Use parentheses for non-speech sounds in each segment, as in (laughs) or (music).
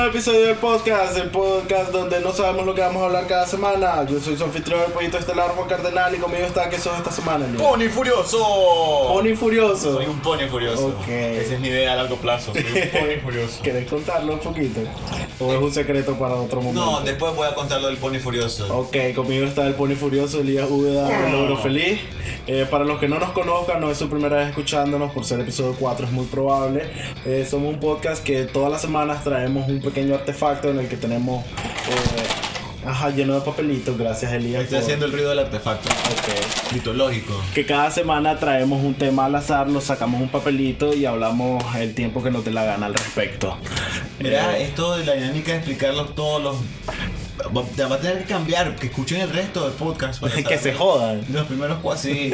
nuevo episodio del podcast, el podcast donde no sabemos lo que vamos a hablar cada semana. Yo soy su anfitrión, el pollito estelar Juan Cardenal, y conmigo está que sos esta semana. Leo? ¡Pony furioso! Pony Furioso. Soy un pony furioso. Ok. Esa es mi idea a largo plazo. Soy un pony (laughs) furioso. ¿Querés contarlo un poquito? ¿O es un secreto para otro momento? No, después voy a contar lo del pony furioso. Ok, conmigo está el Pony Furioso, Elías Úbeda, el logro feliz. Eh, para los que no nos conozcan, no es su primera vez escuchándonos, por ser episodio 4 es muy probable. Eh, somos un podcast que todas las semanas traemos un pequeño artefacto en el que tenemos, eh, ajá, lleno de papelitos, gracias Elías. Estoy por- haciendo el ruido del artefacto. Ok. Mitológico. Que cada semana traemos un tema al azar, nos sacamos un papelito y hablamos el tiempo que nos dé la gana al respecto. Mira, Eh, esto de la dinámica de explicarlo todos los. Va va a tener que cambiar, que escuchen el resto del podcast. para (laughs) que se jodan. Los primeros cuatro, sí.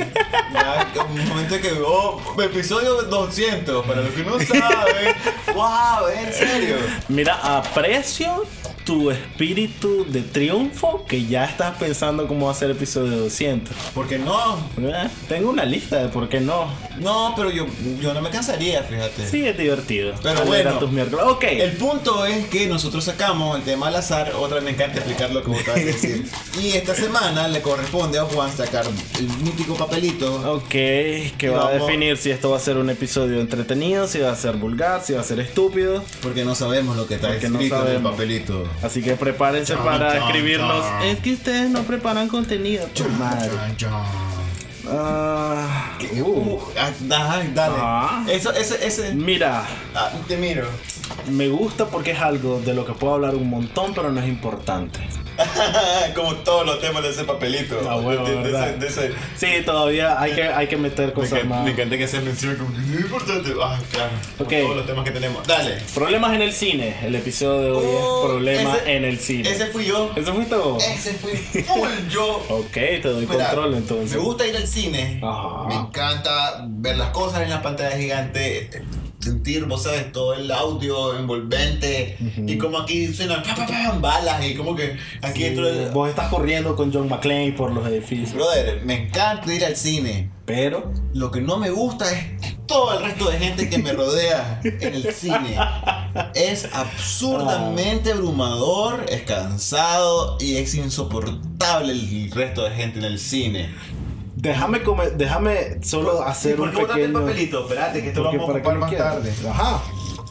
Ya, un momento que, oh, episodio 200, para los que no saben. (laughs) ¡Wow! ¿En serio? Mira, aprecio tu espíritu de triunfo que ya estás pensando cómo hacer episodio 200. ¿Por qué no? Eh, Tengo una lista de por qué no. No, pero yo, yo no me cansaría, fíjate. Sí, es divertido. Pero bueno. tus miércoles. Ok. El punto es que nosotros sacamos el tema al azar, otra vez me encanta explicar lo que vos acabas de decir. (laughs) Y esta semana le corresponde a Juan sacar el mítico papelito. Ok, que va a definir si esto va a ser un episodio entretenido, si va a ser vulgar, si va a ser estúpido. Porque no sabemos lo que está Porque no escrito en el papelito. Así que prepárense Chan, para chan, escribirnos. chan. Es que ustedes no preparan contenido. madre. Chan, chan. Ah, uh. Uh, ah, dale. Ah. Eso, ese, ese. Mira, Ah, te miro. me gusta porque es algo de lo que puedo hablar un montón, pero no es importante. (laughs) Como todos los temas de ese papelito. Ah, bueno, de, de- de ¿verdad? ese, de ese- Sí, todavía hay que, hay que meter Me, cosas encanta, más. me encanta que se mencione como muy importante. Ah, claro. Como Ok. Todos los temas que tenemos. Dale. Problemas en el cine. El episodio de hoy Oh, es Problemas ese- en el cine. Ese fui yo. ¿Eso fuiste vos? Ese fui full yo. (laughs) Ok, te doy Mira, control entonces. Me gusta ir al cine. Ajá. Me encanta ver las cosas en la pantalla gigante. Sentir, vos sabes, todo el audio envolvente. Y como aquí suenan pa, pa, pa, balas. Y como que aquí dentro del. Vos estás corriendo con John McClane por los edificios. Brother, me encanta ir al cine. Pero, Lo que no me gusta es todo el resto de gente que me rodea en el cine. Es absurdamente abrumador, es cansado y es insoportable el resto de gente en el cine. Déjame come- déjame solo hacer un pequeño. papelito? Espérate, que esto lo vamos a ocupar más tarde. Ajá.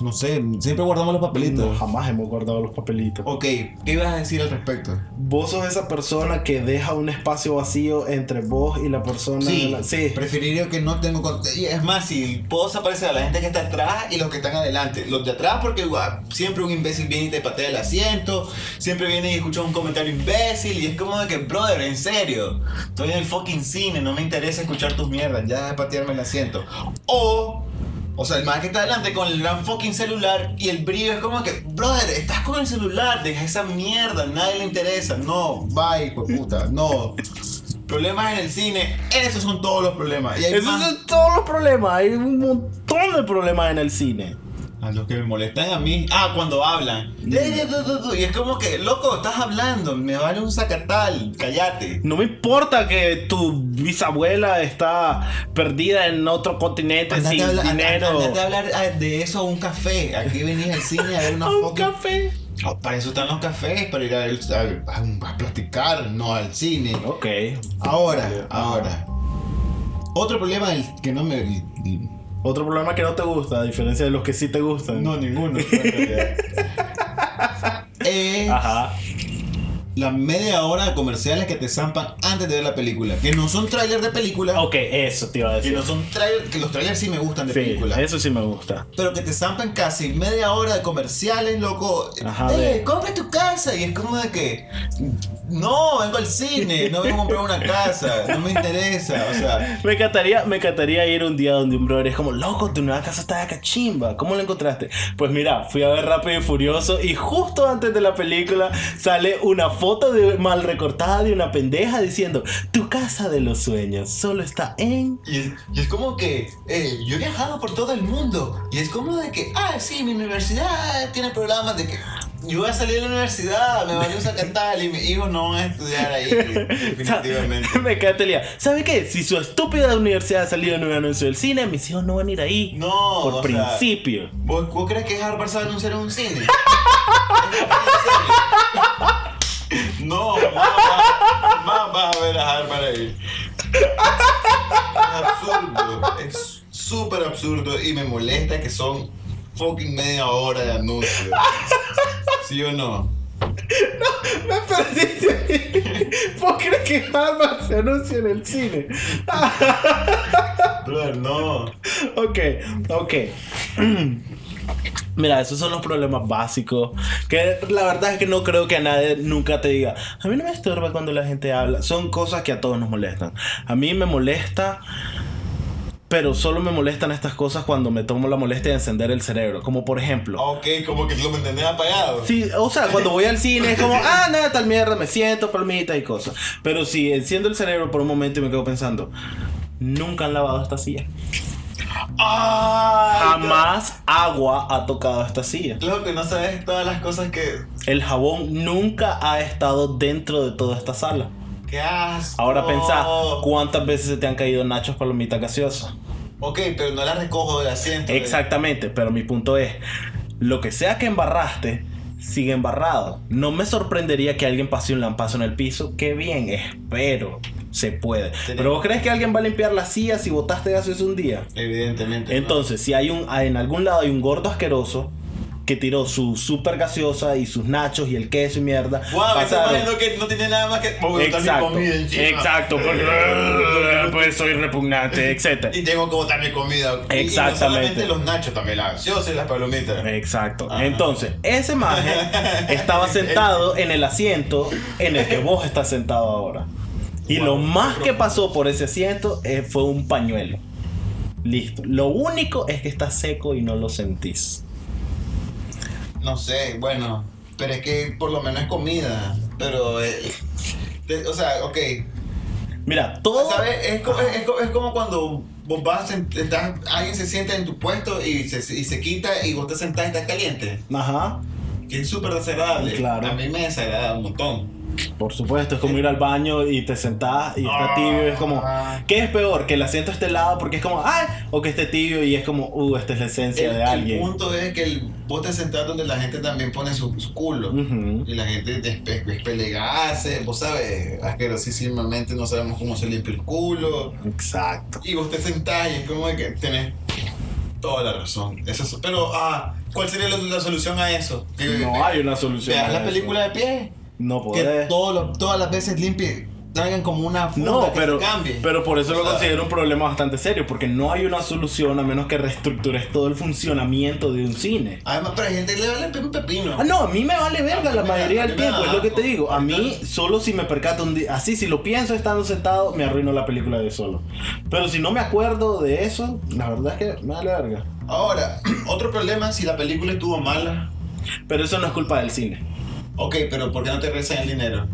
No sé, siempre guardamos los papelitos. No, jamás hemos guardado los papelitos. Ok, ¿qué ibas a decir al respecto? Vos sos esa persona que deja un espacio vacío entre vos y la persona. Sí, la- sí. preferiría que no tengo y Es más, si puedo desaparecer a la gente que está atrás y los que están adelante. Los de atrás, porque guau, siempre un imbécil viene y te patea el asiento. Siempre viene y escucha un comentario imbécil. Y es como de que, brother, en serio. Estoy en el fucking cine, no me interesa escuchar tus mierdas. Ya de patearme el asiento. O. O sea, el man que está adelante con el gran fucking celular y el brillo es como que, brother, estás con el celular, deja esa mierda, nadie le interesa. No, bye, de puta, no. Problemas en el cine, esos son todos los problemas. Y hay Esos más son todos los problemas. Hay un montón de problemas en el cine. A los que me molestan a mí. Ah, cuando hablan. Y es como que, loco, estás hablando, me vale un sacatal, cállate. No me importa que tu bisabuela está perdida en otro continente Andate sin a, hablar, dinero. andate a hablar ah, de eso a un café. Aquí venís al cine a ver una (laughs) A un fucking café. Oh, para eso están los cafés, para ir a, a- a platicar, no al cine. Ok. Ahora, ahora. Otro problema que no me. Otro problema que no te gusta, a diferencia de los que sí te gustan. No, ninguno. (laughs) es Ajá. La media hora de comerciales que te zampan antes de ver la película. Que no son trailers de película. Ok, eso te iba a Que decir. no son trailers. Que los trailers sí me gustan de Sí, película. eso sí me gusta. Pero que te zampan casi media hora de comerciales, loco. Ajá, eh, compra tu casa. Y es como de que. No, vengo al cine. No vengo a comprar una casa. No me interesa. O sea. Me encantaría, me encantaría ir un día donde un brother es como, loco, tu nueva casa está de cachimba. ¿Cómo la encontraste? Pues mira, fui a ver Rápido y Furioso y justo antes de la película sale una foto de, mal recortada de una pendeja diciendo, tu casa de los sueños solo está en... Y es, y es como que eh, yo he viajado por todo el mundo. Y es como de que, ah, sí, mi universidad tiene programas de que. yo voy a salir de la universidad, me valió Zacatal (laughs) y mis hijos no van a estudiar ahí, (laughs) definitivamente. (laughs) Me quedé telía. ¿Sabe qué? Si su estúpida universidad ha salido en un anuncio del cine, mis hijos no van a ir ahí. No, Por o sea, principio. ¿Vos, vos crees que Harvard se va a anunciar en un cine? (laughs) no, más vas, más vas a ver a Harvard ahí. Es absurdo, es súper absurdo y me molesta que son fucking media hora de anuncio. ¿Sí o no? Me perdiste. ¿Vos crees que Harvard se anuncia en el cine? Brother, no. Ok, ok. Mira, esos son los problemas básicos. Que la verdad es que no creo que a nadie nunca te diga. A mí no me estorba cuando la gente habla. Son cosas que a todos nos molestan. A mí me molesta. Pero solo me molestan estas cosas cuando me tomo la molestia de encender el cerebro. Como por ejemplo. Ok, como que lo mantenés apagado. Sí, o sea, cuando voy al cine es como, ah, nada, tal mierda, me siento, palmita y cosas. Pero si enciendo el cerebro por un momento y me quedo pensando, nunca han lavado esta silla. Ay, Jamás agua ha tocado esta silla. Claro que no sabes todas las cosas que. El jabón nunca ha estado dentro de toda esta sala. ¡Qué asco! Ahora pensá, ¿cuántas veces se te han caído nachos palomitas gaseosas? Ok, pero no la recojo del asiento. de- Exactamente, pero mi punto es, lo que sea que embarraste, sigue embarrado. No me sorprendería que alguien pase un lampazo en el piso. Qué bien, espero. Se puede. Pero vos crees que alguien va a limpiar la silla si botaste gases un día? Evidentemente. ¿no? Entonces, si hay un, en algún lado hay un gordo asqueroso que tiró su super gaseosa y sus nachos y el queso y mierda. Wow, pasaron- que no tiene nada más que. Mi Exacto, comida encima. exacto, porque (laughs) pues soy repugnante, etc. Y tengo que botar mi comida. Y- Y no Exactamente. solamente los nachos, también las gaseosas y las palomitas. Exacto. Ajá. Entonces, ese maje (laughs) estaba sentado en el asiento en el que vos estás sentado ahora. Y lo más que pasó por ese asiento eh, fue un pañuelo. Listo. Lo único es que está seco y no lo sentís. No sé, bueno. Pero es que por lo menos es comida. Pero. eh, o sea, ok. Mira, todo. ¿Sabes? Es, es, es como cuando vos vas, estás, alguien se sienta en tu puesto y se, y se quita y vos te sentás y estás caliente. Ajá. Que es súper desagradable. Claro. A mí me desagrada un montón. Por supuesto, es como ir al baño y te sentás y está tibio. Es como, Ah. ¿qué es peor? Que el asiento esté helado porque es como, ¡ay! O que esté tibio y es como, ¡uh! Esta es la esencia El, de el alguien. punto es que el, vos te sentás donde la gente también pone su, su culo. Ujú. Y la gente despe- despelega gases, vos sabes, asquerosísimamente no sabemos cómo se limpia el culo. Exacto. Y vos te sentás y es como que tenés toda la razón. Eso es- pero, ah, ¿cuál sería la, la solución a eso? No hay una solución. veas la película de pie. No Que podés. todo lo- todas las veces limpie, traigan como una funda No, que pero, se cambie. pero por eso lo considero un problema bastante serio, porque no hay una solución a menos que reestructures todo el funcionamiento de un cine. Además, pero hay gente que le vale un pepino. Ah, no, a mí me vale verga A la mayoría del a tiempo, es lo que te digo. A mí, solo si me percato un día, así, si lo pienso estando sentado, me arruino la película de solo. Pero si no me acuerdo de eso, la verdad es que me vale verga. Ahora, (clears throat) otro problema, si la película estuvo mala, Pero eso no es culpa del cine. Ok, pero ¿por qué no te regresan el dinero?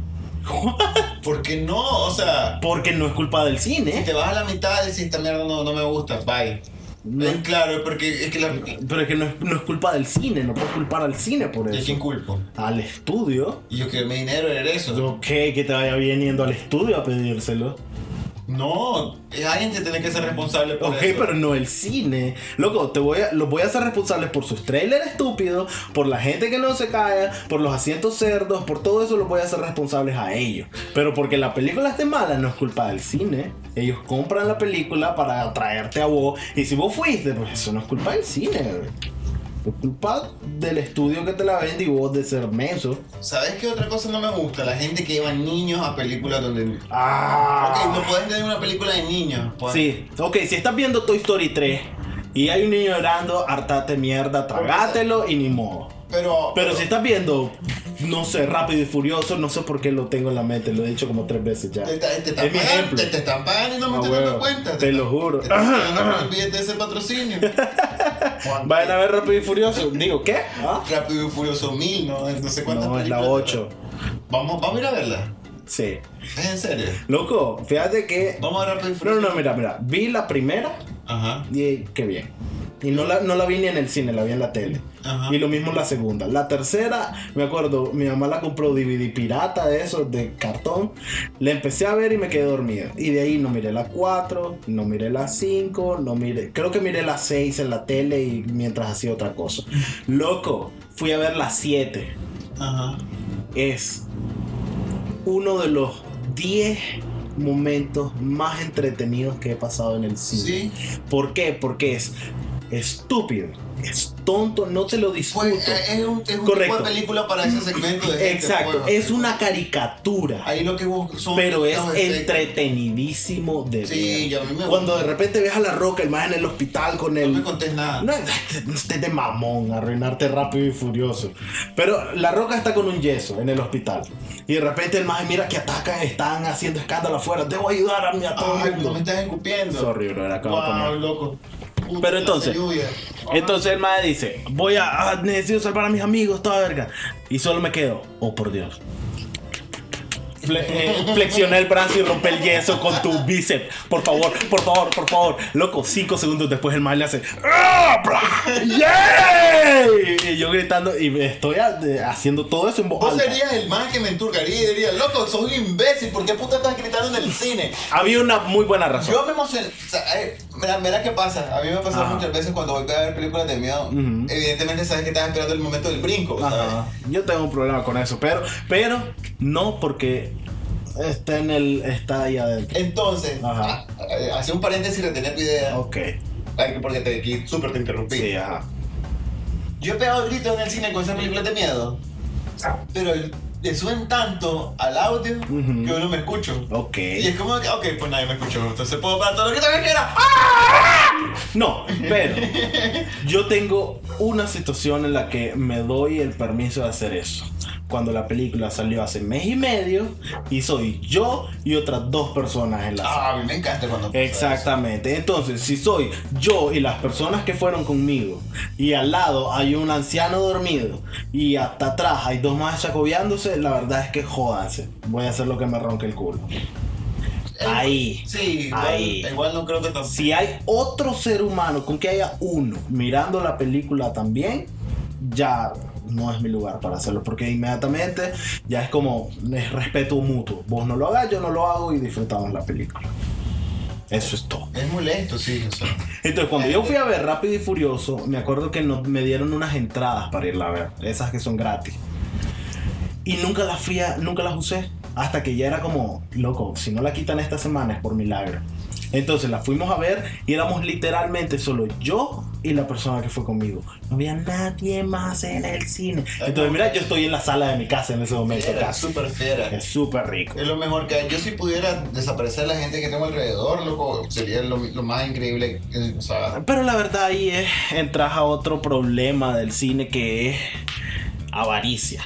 (laughs) ¿Por qué no? O sea, Porque no es culpa del si cine. te vas a la mitad y decís, esta mierda no, no me gusta, bye. No. Es claro, porque es que la... Pero es que no es, no es culpa del cine, no puedo culpar al cine por ¿Y a eso. quién culpo? Al estudio. Y yo que mi dinero era eso. Ok, que te vaya bien yendo al estudio a pedírselo. No, es alguien que tiene que ser responsable por Ok, eso. pero no el cine. Loco, te voy a, los voy a hacer responsables por sus trailers estúpidos, por la gente que no se calla, por los asientos cerdos, por todo eso los voy a hacer responsables a ellos. Pero porque la película esté mala no es culpa del cine. Ellos compran la película para atraerte a vos. Y si vos fuiste, pues eso no es culpa del cine. güey. Es culpa del estudio que te la vende y vos de ser menso. ¿Sabes qué otra cosa no me gusta? La gente que lleva niños a películas donde... Ah. Ok, no puedes tener una película de niños. pues. Sí, ok, si estás viendo Toy Story 3 y hay un niño llorando, hartate mierda, tragátelo y ni modo. Pero... Pero si estás viendo, no sé, Rápido y Furioso, no sé por qué lo tengo en la mente, lo he dicho como tres veces ya. Te, te- te Es mi ejemplo. te, te están pagando y no me Ah, estoy dando cuenta. Te lo juro. Te están pagando por el billete de ese patrocinio. (laughs) Vayan a ver Rápido y Furioso. Digo, ¿qué? ¿Ah? Rápido y Furioso 1000, ¿no? No sé cuántas No, es la películas. 8. Vamos, vamos a ir a verla. Sí. ¿Es en serio? Loco, fíjate que. Vamos a ver Rápido y Furioso. no, no, mira, mira. Vi la primera Ajá. y qué bien. Y no la, no la vi ni en el cine, la vi en la tele. Ajá. Y lo mismo la segunda. La tercera, me acuerdo, mi mamá la compró DVD pirata de esos, de cartón. La empecé a ver y me quedé dormido. Y de ahí no miré la 4, no miré la 5, no miré. Creo que miré la 6 en la tele y mientras hacía otra cosa. Loco, fui a ver la 7. Ajá. Es uno de los 10 momentos más entretenidos que he pasado en el cine. Sí. ¿Por qué? Porque es estúpido, es tonto, no te lo discuto. Pues es un, es un Correcto. tipo de película para ese segmento de gente. Exacto, pues. es una caricatura, Ahí lo que son. pero es entretenidísimo de Sí, ver. a mí me Cuando de repente ves a la roca, el más en el hospital con No el. me contés nada. No, (laughs) estés de mamón, arruinarte rápido y furioso. Pero la roca está con un yeso en el hospital. Y de repente el más mira que atacan, están haciendo escándalo afuera. Debo ayudar a, mí, a todo Ay, el no me mundo. estás escupiendo. Sorry, bro, era de Wow, loco. Pero entonces-. Entonces el madre dice, voy a, ah, necesito salvar a mis amigos, toda verga. Y solo me quedo, oh por Dios. Fle- eh, flexioné el brazo y rompe el yeso con tu bíceps. Por favor, por favor, por favor. Loco, cinco segundos después el mal le hace. ¡Ah! Y yo gritando y estoy haciendo todo eso en voz Vos alta. serías el más que me enturgaría y diría, loco, sos un imbécil, ¿por qué puta estás gritando en el cine? Había una muy buena razón. Yo me emocioné. O sea, eh, mira, mira qué pasa. A mí me ha pasado Ajá. muchas veces cuando voy a ver películas de miedo. Ujú. Evidentemente sabes que estás esperando el momento del brinco, ¿sabes? Yo tengo un problema con eso, pero, pero no porque está en el está ahí adentro. Entonces, ah, hacía un paréntesis y retener tu idea. Ok. Ay, porque te, aquí súper te interrumpí. Sí, ajá. Yo he pegado gritos en el cine con esas películas de miedo, pero le suben tanto al audio que uno me escucho. Ok. Y es como que, ok, pues nadie me escuchó, entonces puedo parar todo lo que también quiera. No, pero yo tengo una situación en la que me doy el permiso de hacer eso. Cuando la película salió hace mes y medio y soy yo y otras dos personas en la sala. Ah, a mí me encanta cuando Exactamente. Entonces, si soy yo y las personas que fueron conmigo y al lado hay un anciano dormido y hasta atrás hay dos más chacobeándose, la verdad es que jódanse. Voy a hacer lo que me ronque el culo. eso. Ahí. Sí, igual, Ahí. igual no creo que tampoco. Si hay otro ser humano con que haya uno mirando la película también, ya no es mi lugar para hacerlo. Porque inmediatamente ya es como es respeto mutuo. Vos no lo hagas, yo no lo hago y disfrutamos la película. Eso es todo. Es molesto, sí, o sea. Entonces, cuando yo fui a ver Rápido y Furioso, me acuerdo que nos, me dieron unas entradas para irla a ver, esas que son gratis. Y nunca las fui a- nunca las usé. Hasta que ya era como, loco, si no la quitan esta semana es por milagro. Entonces la fuimos a ver y éramos literalmente solo yo y la persona que fue conmigo. No había nadie más en el cine. Entonces, mira, yo estoy en la sala de mi casa en ese momento. Casi. súper fiera. Es súper rico. Es lo mejor que hay. Yo si pudiera desaparecer la gente que tengo alrededor, loco, sería lo, lo más increíble. O sea, Pero la verdad ahí es, entras a otro problema del cine que es avaricia.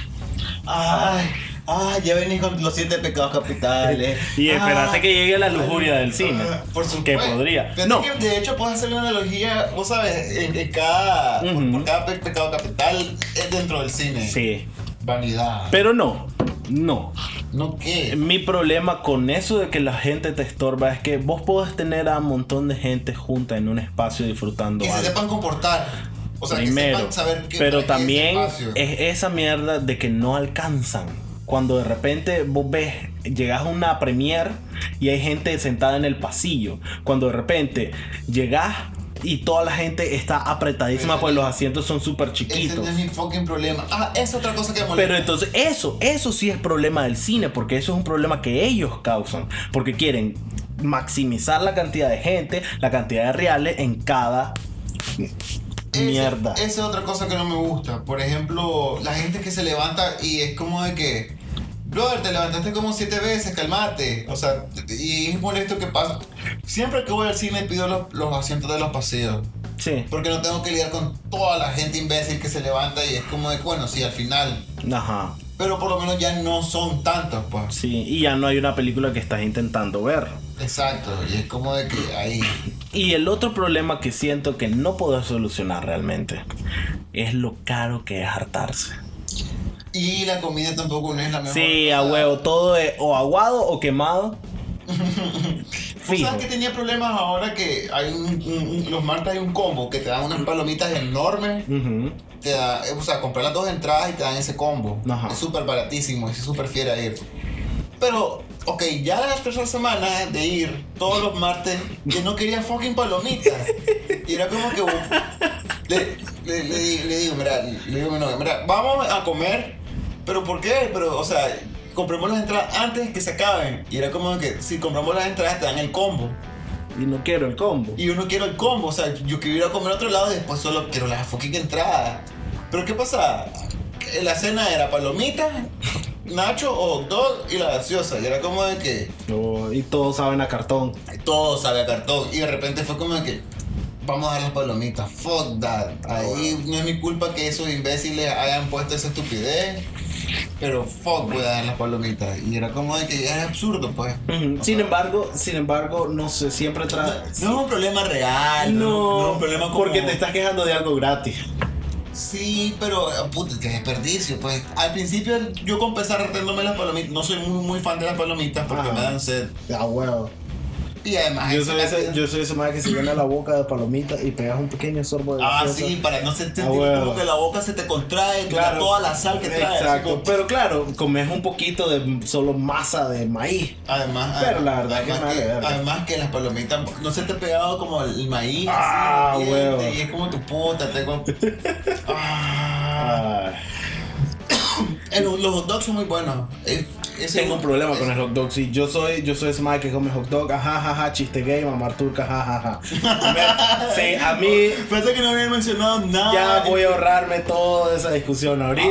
ay, ay, ya venís con los siete pecados capitales. (laughs) Y esperaste Ah, que llegue la lujuria del cine. ah, Por supuesto. Que podría. No. que, de hecho, puedes hacerle una analogía, vos sabes, en, en cada, por- cada pe- pecado capital es dentro del cine. Sí. Vanidad. Pero no. No. ¿No qué? Mi problema con eso de que la gente te estorba es que vos podés tener a un montón de gente junta en un espacio disfrutando Que se sepan comportar. O sea, Primero. que sepan saber qué pero también es esa mierda de que no alcanzan. Cuando de repente vos ves, llegas a una premiere y hay gente sentada en el pasillo. Cuando de repente llegas y toda la gente está apretadísima Ese pues los asientos son súper Ese chiquitos. no es mi fucking problema. Ah, es otra cosa que molesta. Pero entonces eso, eso sí es problema del cine, porque eso es un problema que ellos causan, porque quieren maximizar la cantidad de gente, la cantidad de reales en cada Ese- mierda. Esa es otra cosa que no me gusta. Por ejemplo, la gente que se levanta y es como de que, brother, te levantaste como siete veces, calmate. O sea, y es molesto que pasa. Siempre que voy al cine pido los, los asientos de los paseos. Sí, Porque no tengo que lidiar con toda la gente imbécil que se levanta y es como de, bueno, sí, al final. ajá, Pero por lo menos ya no son tantos, pues. sí, y ya no hay una película que estás intentando ver. Exacto, y es como de que ahí. Y el otro problema que siento que no puedo solucionar realmente es lo caro que es hartarse. Y la comida tampoco no es la mejor. Sí, a huevo, todo es o aguado o quemado. (laughs) ¿Tú Fijo. sabes que tenía problemas ahora que hay un, los martes hay un combo que te dan unas palomitas enormes? Te da, o sea, comprar las dos entradas y te dan ese combo. Ajá. Es súper baratísimo, es súper fiel a ir. Pero, ok, ya la tercera semana de ir todos los martes, que no quería fucking palomitas. Y era como que. Le, le- le le digo, mira, le digo novia, mira, vamos a comer, pero ¿por qué? Pero, o sea, compremos las entradas antes que se acaben. Y era como que si compramos las entradas te dan el combo. Y no quiero el combo. Y yo no quiero el combo, o sea, yo quiero ir a comer a otro lado y después solo quiero la fucking entrada. Pero ¿qué pasa? La cena era palomitas, nacho o hot dog y la gaseosa. Y era como de que Oh, y todos saben a cartón. todo sabe a cartón. Y de repente fue como de que vamos a dar las palomitas. Fuck that. Ahí no es mi culpa que esos imbéciles hayan puesto esa estupidez. Pero fuck, voy a dar las palomitas. Y era como de que es absurdo, pues. Ujú. Sin embargo, sin embargo, no sé, siempre trae. No es un problema real. No, no es un problema como... porque te estás quejando de algo gratis. Sí, pero eh, puta, qué desperdicio. Pues al principio yo con empezar retándome las palomitas. No soy muy, muy fan de las palomitas porque me dan sed. Ah, huevo. Y además. Yo soy ese, yo soy ese man que se llena la boca de palomitas y pegas un pequeño sorbo de Ah, gaseosa. sí, para no sentir Ah, huevo. como que la boca se te contrae, Claro. toda la sal que trae. Exacto. como- Pero claro, comes un poquito de solo masa de maíz. Además, Pero la además- verdad que además vale verga. además que las palomitas no se te ha pegado como el maíz. Ah, así, el huevo. Y es como tu puta, tengo. (laughs) ah. Ah, Los, (coughs) los hot dogs son muy buenos. Ese- tengo un problema con el hot dog. Sí, yo soy, yo soy ese que come hot dog. Ajá, ajá, ajá, chiste gay, mamar turca, ajá, ajá. (laughs) Sí, a mí (laughs) Fíjate que no había mencionado nada. ya voy a ahorrarme toda esa discusión ahorita.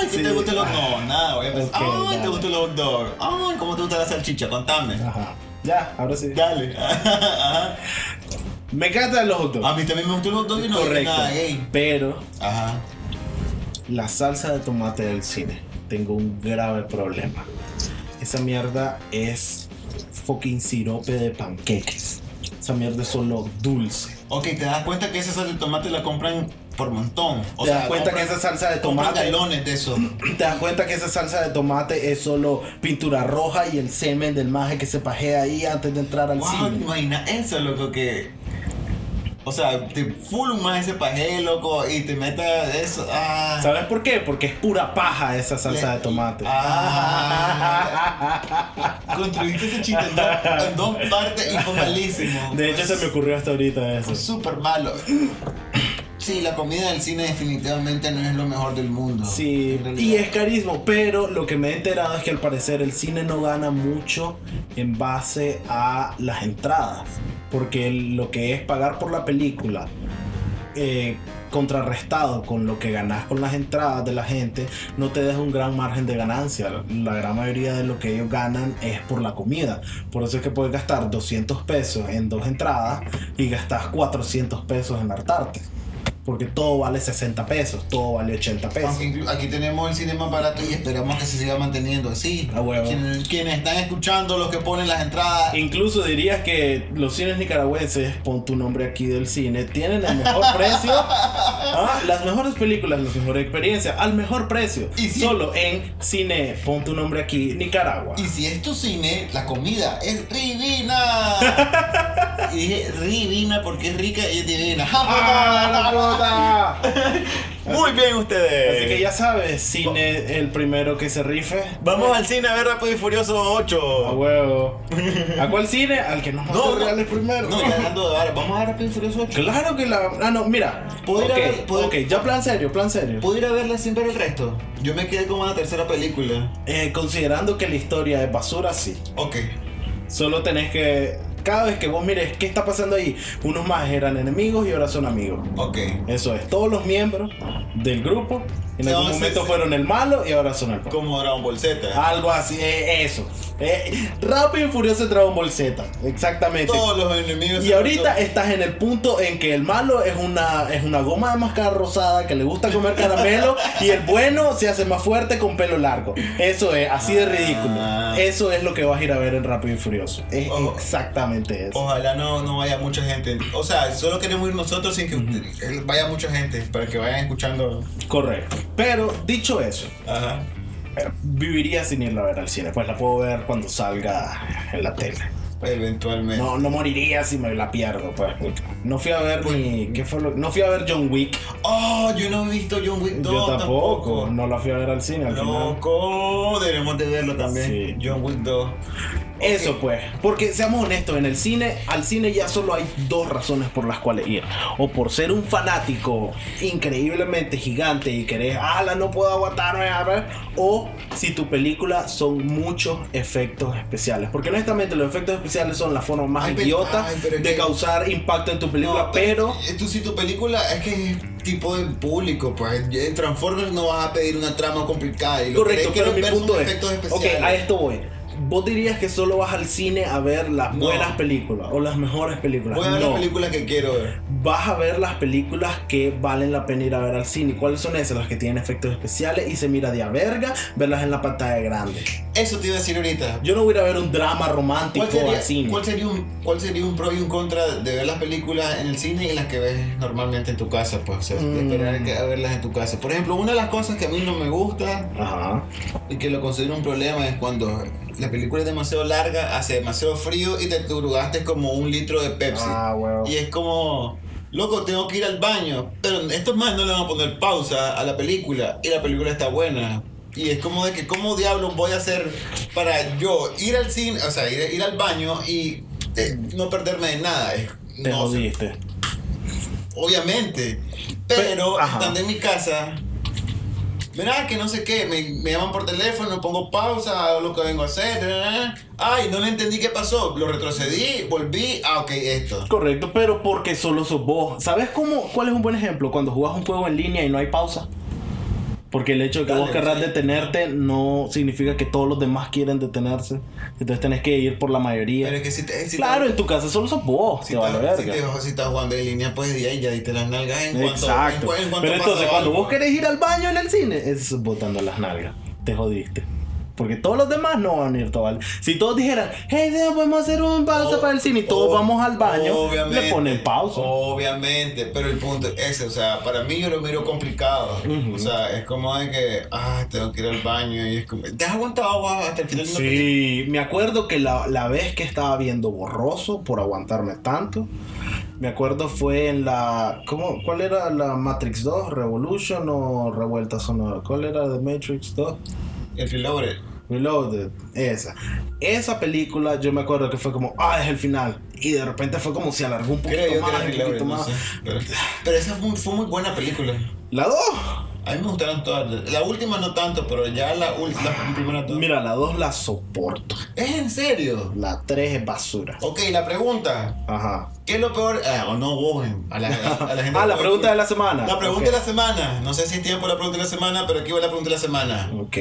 Ay, ¿qué Sí. te gusta los No, nada, voy a empezar. Ay, dale. te gustan los hot dogs. Ay, ¿cómo te gusta la salchicha? Contame. Ajá. Ya, ahora sí. Dale. (laughs) Ajá. Me encantan los hot dogs. A mí también me gustan los hot dogs y no Correcto. nada gay. Pero Ajá. la salsa de tomate del cine. Tengo un grave problema. Esa mierda es fucking sirope de panqueques. Esa mierda es solo dulce. Ok, te das cuenta que esa salsa de tomate la compran por montón. O Te sea, das cuenta que esa salsa de tomate. galones de eso. (clears throat) Te das cuenta que esa salsa de tomate es solo pintura roja y el semen del maje que se pajea ahí antes de entrar al Wow, cine. imagina eso, loco, que. O sea, te full más ese paje, loco, y te metas eso. Ah. ¿Sabes por qué? Porque es pura paja esa salsa Le- de tomate. Ah. Construiste ese chiste en dos, en dos partes y fue malísimo. De hecho, se me ocurrió hasta ahorita eso. Fue súper malo. Sí, la comida del cine definitivamente no es lo mejor del mundo. Sí, y es carísimo, pero lo que me he enterado es que al parecer el cine no gana mucho en base a las entradas, porque lo que es pagar por la película eh, contrarrestado con lo que ganas con las entradas de la gente, no te deja un gran margen de ganancia. La gran mayoría de lo que ellos ganan es por la comida. Por eso es que puedes gastar 200 pesos en dos entradas y gastas 400 pesos en hartarte. Porque todo vale 60 pesos, todo vale 80 pesos. Aunque aquí tenemos el cine más barato y esperamos que se siga manteniendo así. A huevo. Quienes, quienes están escuchando, los que ponen las entradas. Incluso dirías que los cines nicaragüenses, pon tu nombre aquí del cine, tienen el mejor (laughs) precio, ah, las mejores películas, las mejores experiencias, al mejor precio. Y si- Solo en cine, pon tu nombre aquí, Nicaragua. Y si es tu cine, la comida es divina. (laughs) y dije divina porque es rica y es divina. ¡Ah, la puta! (laughs) Muy bien ustedes. Así que ya sabes, cine el primero que se rife. Vamos al cine a ver Rápido y Furioso A 8. huevo. ¿A cuál cine? Al que nos (laughs) No, mató no. reales primero. No, ya dejando de dar. Vamos a ver Rápido y Furioso 8. Claro que la. Ah, no, mira. ¿Puedo ir a Ok, ver- puedo- ok, ya plan serio, plan serio. ¿Puedo ir a verla sin ver el resto? Yo me quedé como en la tercera película. Eh, considerando que la historia es basura, sí. Ok. Solo tenés que. Cada vez que vos mires qué está pasando ahí, unos más eran enemigos y ahora son amigos. Ok. Eso es, todos los miembros del grupo en algún momento sí. fueron el malo y ahora son el bueno. Como Dragon Ball Z. Algo así, eh, eso. Eh, Rápido y Furioso Dragon Ball Z, exactamente. Todos los enemigos. Y ahorita estás en el punto en que el malo es una, es una goma de mascar rosada que le gusta comer caramelo y el bueno se hace más fuerte con pelo largo. Eso es, así de ridículo. Ah. Eso es lo que vas a ir a ver en Rápido y Furioso. Es Ojo. exactamente eso. Ojalá no, no vaya mucha gente. O sea, solo queremos ir nosotros sin que vaya mucha gente. Para que vayan escuchando. Correcto. Pero dicho eso, Ajá. viviría sin irla a ver al cine. Pues la puedo ver cuando salga en la tele. Eventualmente. No, no moriría si me la pierdo, pues. No fui a ver ni. ¿Qué fue lo- No fui a ver John Wick. Oh, yo no he visto John Wick 2 Yo tampoco. No la fui a ver al cine al final. Loco, debemos de verlo también. Sí. John Wick 2. Eso pues, porque seamos honestos, en el cine, al cine ya solo hay dos razones por las cuales ir. O por ser un fanático increíblemente gigante y querés, ala, no puedo aguantarme a ver. O si tu película son muchos efectos especiales. Porque honestamente los efectos especiales son la forma más Ay, idiota pero de que- causar impacto en tu película. No, pero... Tú, si tu película es que es tipo de público, pues en Transformers no vas a pedir una trama complicada. Y lo Correcto, que pero mi punto es, efectos ok, especiales. a esto voy. ¿Vos dirías que solo vas al cine a ver las No. buenas películas o las mejores películas? Voy a ver No. la película que quiero ver. vas a ver las películas que valen la pena ir a ver al cine. ¿Cuáles son esas? Las que tienen efectos especiales y se mira de a verga verlas en la pantalla grande. Eso te iba a decir ahorita. Yo no voy a ir a ver un drama romántico ¿Cuál sería, al cine. cuál sería un, ¿Cuál sería un pro y un contra de ver las películas en el cine y las que ves normalmente en tu casa? Pues, o sea, Mm. esperar que- a verlas en tu casa. Por ejemplo, una de las cosas que a mí no me gusta Ajá. y que lo considero un problema es cuando la película es demasiado larga, hace demasiado frío y te turgaste como un litro de Pepsi. Ah, huevo. Y es como, loco, tengo que ir al baño. Pero estos más no le van a poner pausa a la película y la película está buena. Y es como de que, ¿cómo diablos voy a hacer para yo ir al cine, o sea, ir, ir al baño y eh, no perderme de nada? Es- Te no jodiste. obviamente. Pe- Pero ajá. estando en mi casa, verá que no sé qué, me, me llaman por teléfono, pongo pausa, hago lo que vengo a hacer. Ay, no le entendí qué pasó. Lo retrocedí, volví, ah, ok, esto. Correcto, pero porque solo sos vos. ¿Sabes cómo? ¿Cuál es un buen ejemplo? Cuando jugás un juego en línea y no hay pausa. Porque el hecho de que Dale, vos querrás sí. detenerte no significa que todos los demás quieren detenerse. Entonces tenés que ir por la mayoría. Pero es que si te, si claro, te- en tu casa solo sos vos. Si te vale si, verga. te- si estás jugando en línea, pues ahí ya diste las nalgas en cuanto, Exacto. en, en cuanto Pero entonces, cuando algo. vos querés ir al baño en el cine, es botando las nalgas. Te jodiste. Porque todos los demás no van a ir todos. Si todos dijeran, hey, podemos hacer un pausa para el cine y todos vamos al baño, le ponen pausa. Obviamente, pero el punto es ese, o sea, para mí yo lo miro complicado. O sea, es como de que, ah, tengo que ir al baño y es como, ¿te has aguantado hasta el final de? Sí, me acuerdo que la, la vez que estaba viendo borroso por aguantarme tanto, me acuerdo fue en la. ¿cómo, ¿Cuál era la Matrix 2? ¿Revolution o Revuelta Sonora? ¿Cuál era The Matrix 2? El reloaded. Reloaded, esa. Esa película yo me acuerdo que fue como, ah, es el final. Y de repente fue como si alargó un poquito Creo más, un reloaded, poquito no más. sé. Pero, pero esa fue, fue muy buena película. La 2. A mí me gustaron todas. La última no tanto, pero ya la, ul- la primera dos. Mira, la 2 la soporto. ¿Es en serio? La 3 es basura. Ok, la pregunta. Ajá. ¿Qué es lo peor? Ah, o no, vos, a la, a la (laughs) gente. Ah, la pregunta de la semana. La pregunta Ok. de la semana. No sé si es tiempo la pregunta de la semana, pero aquí va la pregunta de la semana. Ok.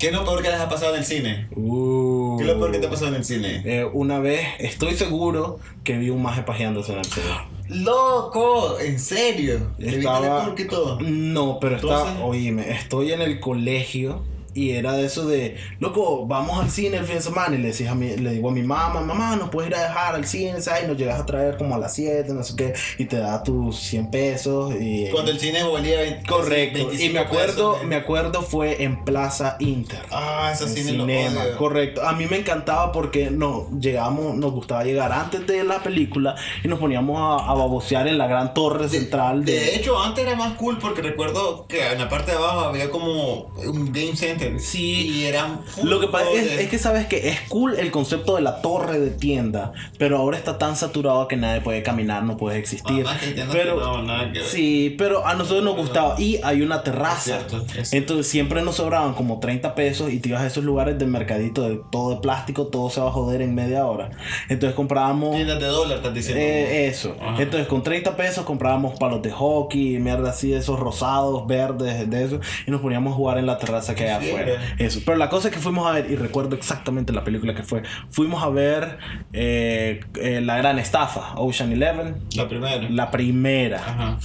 ¿Qué es lo peor que les ha pasado en el cine? Uh. ¿Qué es lo peor que te ha pasado en el cine? Eh, una vez, estoy seguro que vi un maje pajeándose en el cine. ¡Loco! ¿En serio? ¿Le viste el peor que todo? No, pero está, Entonces- oíme, estoy en el colegio y era de eso de, loco, vamos al cine el fin de semana y le, decís a mi, le digo a mi mamá, mamá, nos puedes ir a dejar al cine, ¿sabes? Y nos llegas a traer como a las 7, no sé qué, y te da tus 100 pesos y... Cuando el cine valía 20, Correcto, y 25 me acuerdo, pesos, me acuerdo fue en Plaza Inter. Ah, ese cine lo cinema, odio. correcto. A mí me encantaba porque no, llegamos, nos gustaba llegar antes de la película y nos poníamos a, a babosear en la gran torre central de, De hecho, antes era más cool porque recuerdo que en la parte de abajo había como un game center. Sí. Y eran Lo que pasa es, es que sabes que es cool el concepto de la torre de tienda, pero ahora está tan saturado que nadie puede caminar, no puede existir. Ah, pero no, nada que sí, pero a nosotros nos gustaba y hay una terraza. Es cierto, es. Entonces siempre nos sobraban como 30 pesos y te ibas a esos lugares de mercadito de todo de plástico, todo se va a joder en media hora. Entonces comprábamos Tiendas de dólar, estás diciendo. eh, eso. Ajá. Entonces con 30 pesos comprábamos palos de hockey, mierda así, esos rosados, verdes, de eso, y nos poníamos a jugar en la terraza que hay Eso. Pero la cosa es que fuimos a ver, y recuerdo exactamente la película que fue, fuimos a ver eh, eh, La Gran Estafa, Ocean Eleven, La primera. la primera. Ajá.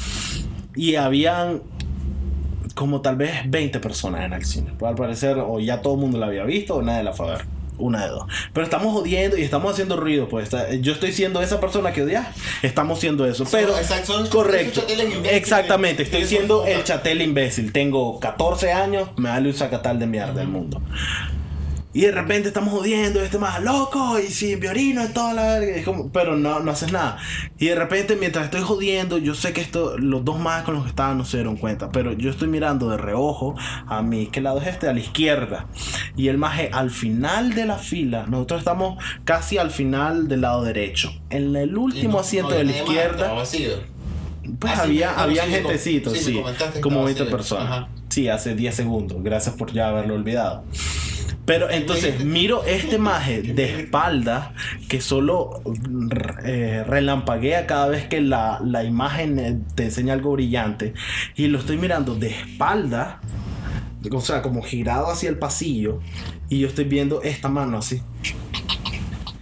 Y habían como tal vez 20 personas en el cine. Pues al parecer o ya todo el mundo la había visto o nadie la fue a ver. Una de dos. Pero estamos jodiendo y estamos haciendo ruido. Pues yo estoy siendo esa persona que odia. Estamos siendo eso. Pero. exacto, correcto. Exactamente. Estoy siendo el chatel imbécil. Tengo 14 años. Me vale un sacatal de mierda del mundo. Y de repente estamos jodiendo, este más loco, y si violino en toda la verga. es como- pero no, no haces nada. Y de repente, mientras estoy jodiendo, yo sé que esto, los dos más con los que estaban no se dieron cuenta. Pero yo estoy mirando de reojo a mí, ¿qué lado es este? A la izquierda. Y el maje al final de la fila, nosotros estamos casi al final del lado derecho. En el último no- asiento no de la había más, izquierda. Pues Ah, sí, había, había me com- gentecitos, sí, sí, como estaba 20 así. personas. Ajá. Sí, hace 10 segundos. Gracias por ya haberlo olvidado. Pero entonces miro este maje de espalda que solo eh, relampaguea cada vez que la, la imagen eh, te enseña algo brillante. Y lo estoy mirando de espalda, o sea, como girado hacia el pasillo. Y yo estoy viendo esta mano así.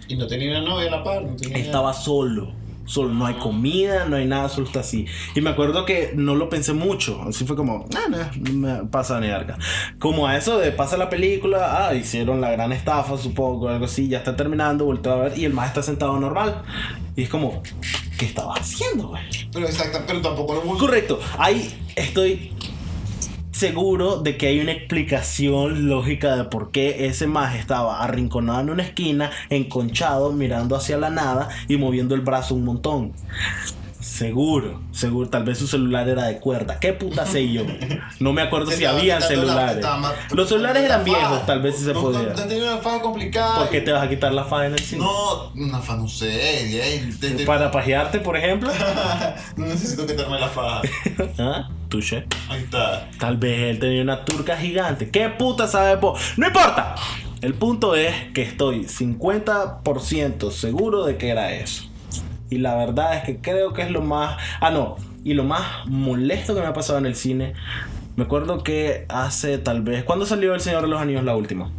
Y no tenía una novia a la par. No tenía... Estaba solo. Solo, no hay comida, no hay nada, solo está así. Y me acuerdo que no lo pensé mucho. Así fue como, ah, no, me pasa ni verga. Como a eso de pasa la película, ah, hicieron la gran estafa, supongo, algo así, ya está terminando, volteo a ver y el más está sentado normal. Y es como, ¿qué estabas haciendo, güey? Pero exacto, pero tampoco lo. Correcto, ahí estoy seguro de que hay una explicación lógica de por qué ese maje estaba arrinconado en una esquina, enconchado, mirando hacia la nada y moviendo el brazo un montón. Seguro, seguro, tal vez su celular era de cuerda. ¿Qué puta sé yo? No me acuerdo si la- celulares. Los celulares la eran viejos, tal vez sí se podía. Tenía una faja complicada. ¿Por qué te vas a quitar la faja en el cine? No, una faja, no sé. ¿Para pajearte, por ejemplo? (laughs) no necesito quitarme la faja. (laughs) ¿Ah? Touché. Ahí está. Tal vez él tenía una turca gigante. ¿Qué puta sabe po? ¡No importa! El punto es que estoy 50% seguro de que era eso. Y la verdad es que creo que es lo más... Ah, no. Y lo más molesto que me ha pasado en el cine. Me acuerdo que hace tal vez... ¿Cuándo salió El Señor de los Anillos la última?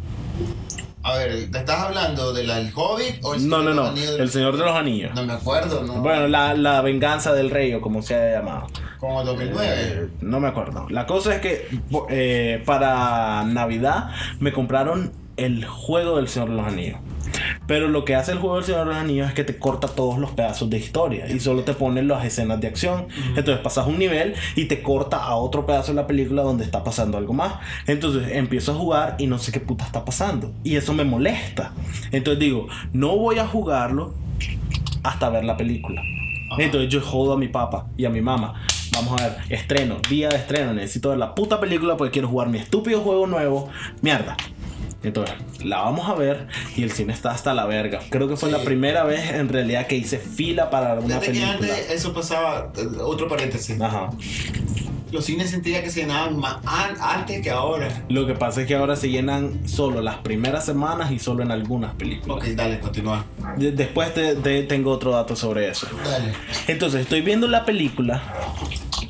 A ver, ¿te estás hablando del Hobbit o el No, no, Señor de no. El Señor de los Anillos. No me acuerdo, ¿no? Bueno, la, la venganza del rey o como se haya llamado. Como 2009. Eh, no me acuerdo. La cosa es que eh, para Navidad me compraron el juego del Señor de los Anillos. Pero lo que hace el juego del Señor de los Anillos es que te corta todos los pedazos de historia y solo te pone las escenas de acción. Entonces pasas un nivel y te corta a otro pedazo de la película donde está pasando algo más. Entonces empiezo a jugar y no sé qué puta está pasando. Y eso me molesta. Entonces digo, no voy a jugarlo hasta ver la película. Ajá. Entonces yo jodo a mi papá y a mi mamá. Vamos a ver, estreno, día de estreno, necesito ver la puta película porque quiero jugar mi estúpido juego nuevo. Mierda. Entonces, la vamos a ver y el cine está hasta la verga. Creo que fue Sí. la primera vez en realidad que hice fila para una que película. antes eso pasaba, eh, otro paréntesis. Ajá. Los cines sentía que se llenaban más an- antes que ahora. Lo que pasa es que ahora se llenan solo las primeras semanas y solo en algunas películas. Ok, dale, continúa. De- después te, te- tengo otro dato sobre eso. Dale. Entonces, estoy viendo la película.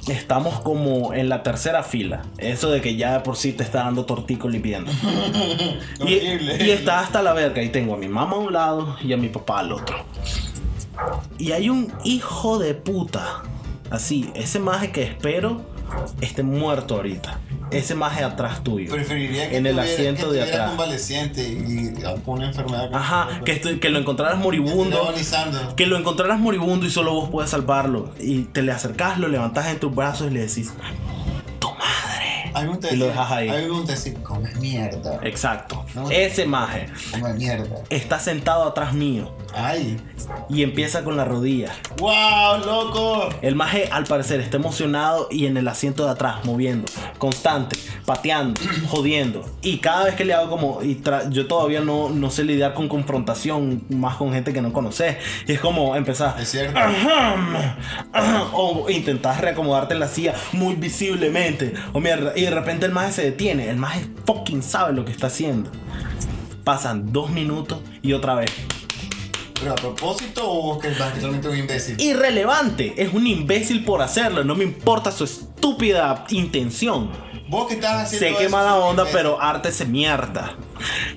Estamos como en la tercera fila. Eso de que ya de por sí te está dando tortico limpiando. (laughs) y, y está hasta la verga. Y tengo a mi mamá a un lado y a mi papá al otro. Y hay un hijo de puta. Así, ese maje que espero esté muerto ahorita. Ese maje atrás tuyo. Preferiría que En el tuviera- asiento que de atrás. convaleciente y con una enfermedad. Ajá, que, estoy- que lo encontraras moribundo. Que lo encontraras moribundo y solo vos puedes salvarlo. Y te le acercás, lo levantás en tus brazos y le decís, gusta Y lo dejas ahí. A mí me gusta decir, come mierda. Exacto. No. Ese maje Come mierda. está sentado atrás mío Ay. y empieza con la rodilla. ¡Wow, loco! El maje al parecer está emocionado y en el asiento de atrás moviendo, constante, pateando, (clears throat) jodiendo. Y cada vez que le hago como, y yo todavía no, no sé lidiar con confrontación, más con gente que no conoces. Y es como empezar. Es cierto. Ajá, ajá, o intentas reacomodarte en la silla muy visiblemente. O mierda, y de repente el maje se detiene. El maje fucking sabe lo que está haciendo. Pasan dos minutos y otra vez. ¿Pero a propósito o que es realmente un imbécil? Irrelevante, es un imbécil por hacerlo. No me importa su estúpida intención. Vos que estás haciendo Sé que mala onda, imbécil. pero arte se mierda.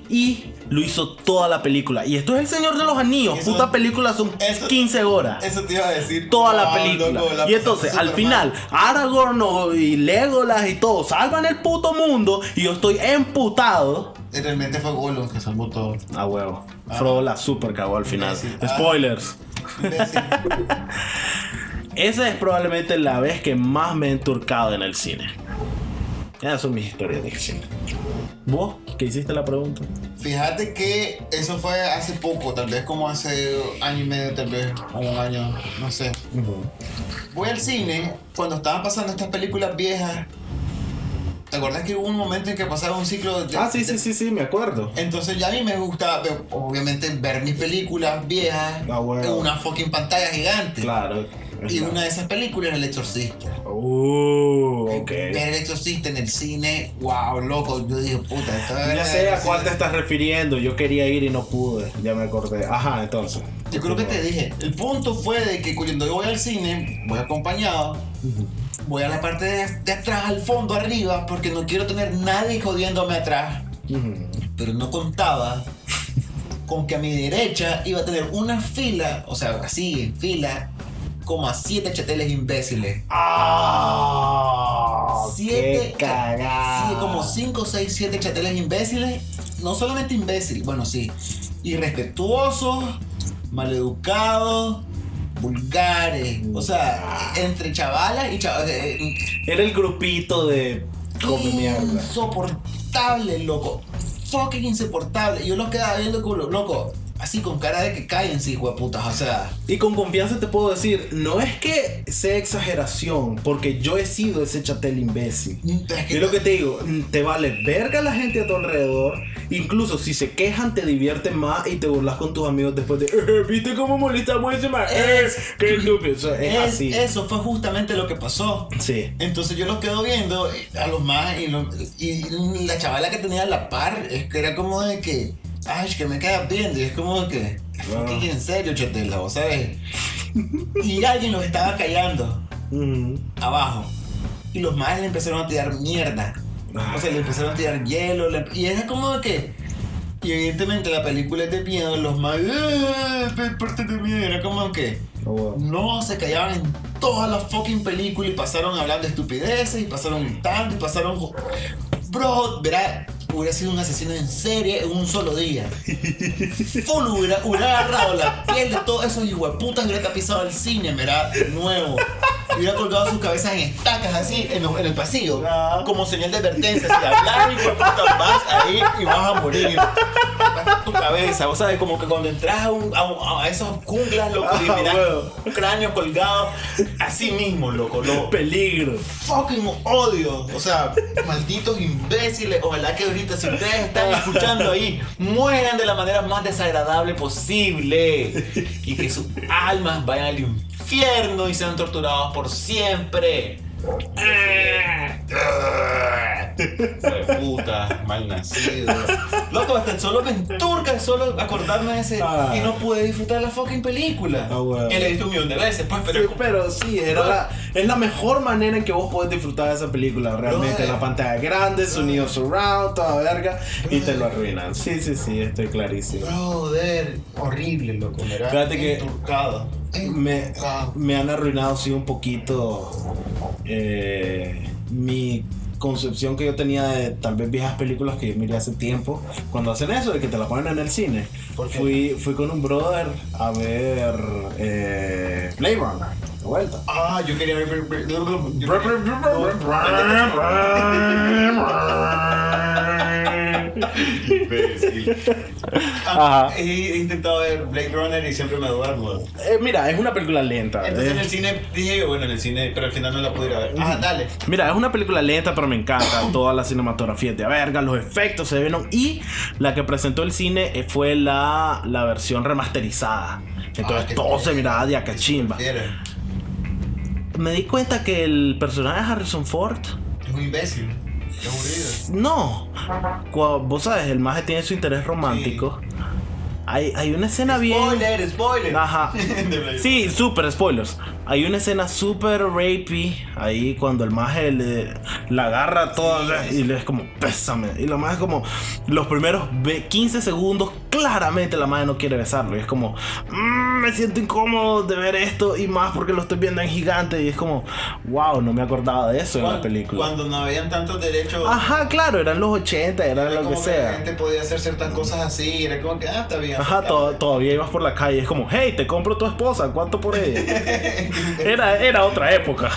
Y lo hizo toda la película. Y esto es El Señor de los Anillos. Eso- Puta película, son eso- 15 horas. Eso te iba a decir. toda la película. loco, la y entonces, al final, mal. Aragorn y Legolas y todo salvan el puto mundo. Y yo estoy emputado. Realmente fue Gollum que salvó todo. A huevo. Frodo la super cagó al final. Ah. Spoilers. (laughs) Esa es probablemente la vez que más me he enturcado en el cine. Esas son mis historias de cine. ¿Vos? ¿Qué hiciste la pregunta? Fíjate que eso fue hace poco, tal vez como hace año y medio, tal vez, o un año, no sé. Voy al cine cuando estaban pasando estas películas viejas. ¿Te acuerdas que hubo un momento en que pasaba un ciclo de... Ah, sí, de- sí, sí, sí, me acuerdo. Entonces ya a mí me gustaba, obviamente, ver mis películas viejas Ah, bueno. en una fucking pantalla gigante. Claro. Y una de esas películas era El Exorcista. Uh, ok. Ver El Exorcista en el cine, wow, loco. Yo dije, puta, esta Ya sé a cuál te estás refiriendo. Yo quería ir y no pude. Ya me acordé. Ajá, entonces. Yo creo que te dije, el punto fue de que cuando yo voy al cine, voy acompañado, voy a la parte de, de atrás, al fondo, arriba, porque no quiero tener nadie jodiéndome atrás. Ujú. Pero no contaba con que a mi derecha iba a tener una fila, o sea, así, en fila, como a siete chateles imbéciles. ¡Ah! Siete, ¡Qué cagada! sí, como 5, 6, 7 chateles imbéciles. No solamente imbéciles, bueno, sí. Irrespetuosos, maleducados, vulgares. O sea, entre chavalas y chavalas. Era el grupito de come mierda. Insoportable, loco. Fucking insoportable. Yo lo quedaba viendo como loco. Así con cara de que cállense, putas. O sea. Y con confianza te puedo decir, no es que sea exageración, porque yo he sido ese chatel imbécil. es que- Es lo que te digo, te vale verga la gente a tu alrededor. Incluso si se quejan, te divierten más y te burlas con tus amigos después de, "Eh, (laughs) ¿viste cómo molestamos ese? Eh, Es- ¡Qué estúpido! Eso es, es- así. Eso fue justamente lo que pasó. Sí. Entonces yo los quedo viendo a los más y, y la chavala que tenía a la par es que era como de que, ay, que me quedas viendo y es como que, Wow. fucking en serio, Chetela, vos sabes. y alguien los estaba callando Ujú. abajo y los más le empezaron a tirar mierda. O sea, le empezaron a tirar hielo le- y era como que, y evidentemente la película es de miedo, los más, ¡eh! parte de miedo, era como que... Oh, wow. No, se callaban en toda la fucking película y pasaron hablando estupideces y pasaron gritando y pasaron... Bro, verá, hubiera sido un asesino en serie en un solo día. Full hubiera, hubiera agarrado la piel de todos esos hijueputas y hubiera tapizado el cine, verá, de nuevo. Y hubiera colgado sus cabezas en estacas así en, lo- en el pasillo. Ah. Como señal de advertencia. Si hablas, hijueputa, vas ahí y vas a morir. Tu cabeza, vos sabes, como que cuando entras a, un- a un- a esos junglas, loco, y Ah, huevo. un cráneo colgado, así mismo, loco, lo Peligro. fucking odio. O sea, malditos imbéciles. Ojalá que ahorita, si ustedes están escuchando ahí, mueran de la manera más desagradable posible. Y que sus almas vayan al infierno y sean torturados por siempre. De puta, mal nacido. Loco, hasta solo me enturca solo acordarme de ese. Ah. Y no pude disfrutar la fucking película. Ah, bueno. Que la he visto un millón de veces, pues, pero. Sí, pero sí, era la, es la mejor manera en que vos podés disfrutar de esa película. Realmente, Brother. la pantalla grande, sonido surround, toda verga, y te lo arruinan. Sí, sí, sí, estoy clarísimo. Brother, horrible, loco. Fíjate que- enturcado. Me, me han arruinado, sí, un poquito eh, mi concepción que yo tenía de tal vez viejas películas que yo miré hace tiempo. Cuando hacen eso, de que te la ponen en el cine. Fui, fui con un brother a ver eh, Blade Runner, de vuelta. Ah, yo quería ver. Imbécil. Ah, Ajá. He intentado ver Blade Runner y siempre me duermo. Eh, mira, es una película lenta. Entonces eh. en el cine dije yo, bueno, en el cine, pero al final no la pude ir a ver. Ah, dale. Mira, es una película lenta, pero me encanta. Toda la cinematografía es de verga, los efectos se ven. Y la que presentó el cine eh, fue la, la versión remasterizada. Entonces Ah, todo se miraba de cachimba. Fiera. Me di cuenta que el personaje de Harrison Ford. Es un imbécil. No. Vos sabes, el maje tiene su interés romántico. Hay, hay una escena bien. Spoiler, spoiler. Ajá. (laughs) Sí, súper spoilers. Hay una escena súper rapey ahí cuando el maje le, la agarra toda y le es como, pésame. Y la maje es como, los primeros ve- 15 segundos, claramente la maje no quiere besarlo. Y es como, "Mm, me siento incómodo de ver esto y más porque lo estoy viendo en gigante. Y es como, wow, no me acordaba de eso en la película. Cuando no habían tantos derechos. Ajá, claro, eran los 80, era era lo que como que la sea. gente podía hacer ciertas cosas así. Era como que, ah, está bien. Ajá, to- todavía ibas por la calle, es como, hey, te compro tu esposa, ¿cuánto por ella? (laughs) Era, era otra época.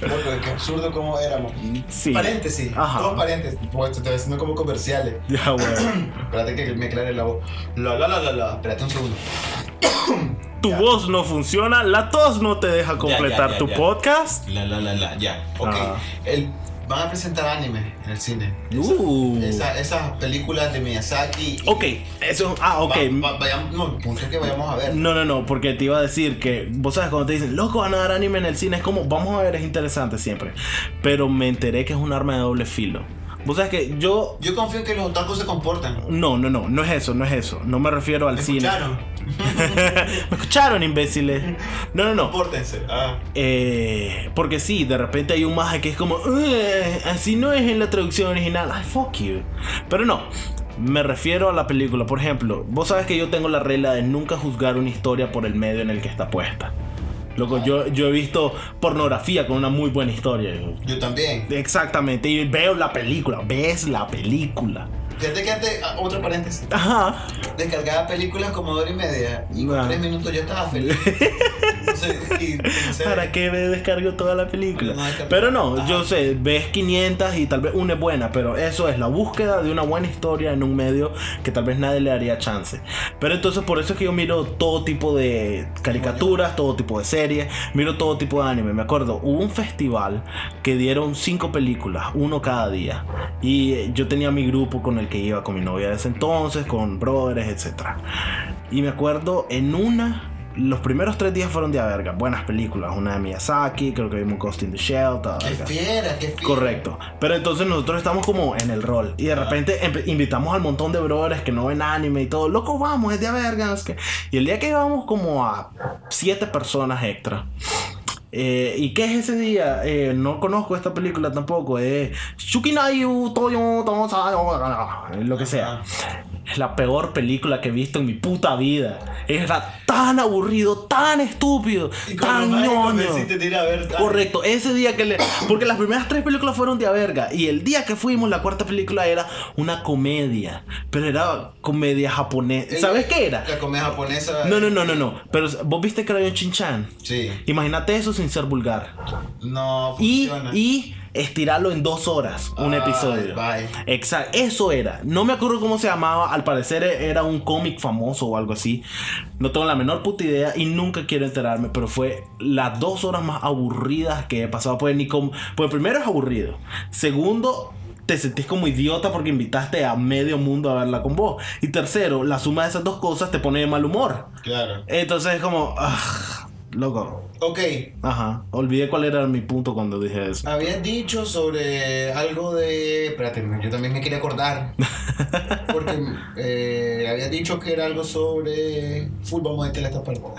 Loco, qué absurdo como éramos. Sí. Paréntesis, Ajá. dos paréntesis. Pues te estoy haciendo como comerciales. Ya, bueno. (clears throat) Espérate que me aclare la voz. La la la la la. Espérate un segundo. (coughs) Tu Ya. voz no funciona, la tos no te deja completar ya, tu ya. podcast. La la la la. Ya. Ok. Ajá. El, van a presentar anime en el cine. Uh. Esa- esas películas de Miyazaki. Ok, eso. Ah, ok. Va- va- vayamos, no, punto es que vayamos a ver. No, no, no, porque te iba a decir que, vos sabes, cuando te dicen, loco, van a dar anime en el cine, es como, vamos a ver, es interesante siempre. Pero me enteré que es un arma de doble filo. Vos sabes que yo. Yo confío en que los otakus se comportan. No, no, no, no es eso, no es eso. No me refiero al ¿Me cine. escucharon? (laughs) me escucharon, imbéciles. No, no, no. Compórtense. Ah. Eh, porque sí, de repente hay un maje que es como, "Eh, así no es en la traducción original. Ay, fuck you. Pero no, me refiero a la película. Por ejemplo, vos sabes que yo tengo la regla de nunca juzgar una historia por el medio en el que está puesta. Loco, yo, yo he visto pornografía con una muy buena historia. Yo también. Exactamente, y veo la película, ves la película. Fíjate que antes, ah, otro paréntesis. Ajá. Descargaba películas como hora y media y con tres minutos yo estaba feliz. Y ¿Para qué me descargo toda la película? No. Pero no, Ajá. yo sé, ves 500 y tal vez una es buena, pero eso es la búsqueda de una buena historia en un medio que tal vez nadie le daría chance. Pero entonces por eso es que yo miro todo tipo de caricaturas, todo tipo de series, miro todo tipo de anime. Me acuerdo, hubo un festival que dieron cinco películas, uno cada día. Y yo tenía mi grupo con el que iba con mi novia de ese entonces, con brothers, etc. Y me acuerdo en una los primeros tres días fueron de a verga. Buenas películas. Una de Miyazaki, creo que vimos Ghost in the Shell. toda qué fiera, qué fiera. Correcto. Pero entonces nosotros estamos como en el rol. Y de repente empe- invitamos al montón de brothers que no ven anime y todo. Loco, vamos, es de a verga. Y el día que íbamos como a siete personas extra. Eh, ¿Y qué es ese día? Eh, no conozco esta película tampoco. Es Shukinayu Toyo Lo que sea. Es la peor película que he visto en mi puta vida. Era tan aburrido, tan estúpido, Y tan ñoño. Correcto, ese día que le. Porque las primeras tres películas fueron de a verga. Y el día que fuimos, la cuarta película era una comedia. Pero era comedia japonesa. ¿Sabes qué era? La comedia japonesa. No, no, no, no, no. Pero vos viste que era un chinchan. Sí. Imagínate eso sin ser vulgar. No Y, funciona. y estirarlo en dos horas, un Ay, episodio. Exacto, eso era. No me acuerdo cómo se llamaba. Al parecer era un cómic famoso o algo así. No tengo la menor puta idea y nunca quiero enterarme. Pero fue las dos horas más aburridas que he pasado. Pues ni como. Pues primero es aburrido. Segundo. Te sentís como idiota porque invitaste a medio mundo a verla con vos. Y tercero, la suma de esas dos cosas te pone de mal humor. Claro. Entonces es como. ah, loco. Ok. Ajá. Olvidé cuál era mi punto cuando dije eso. Habías dicho sobre algo de. Espérate, yo también me quería acordar. (laughs) Porque eh, habías dicho que era algo sobre. Full, vamos a meterle esta parte. (laughs)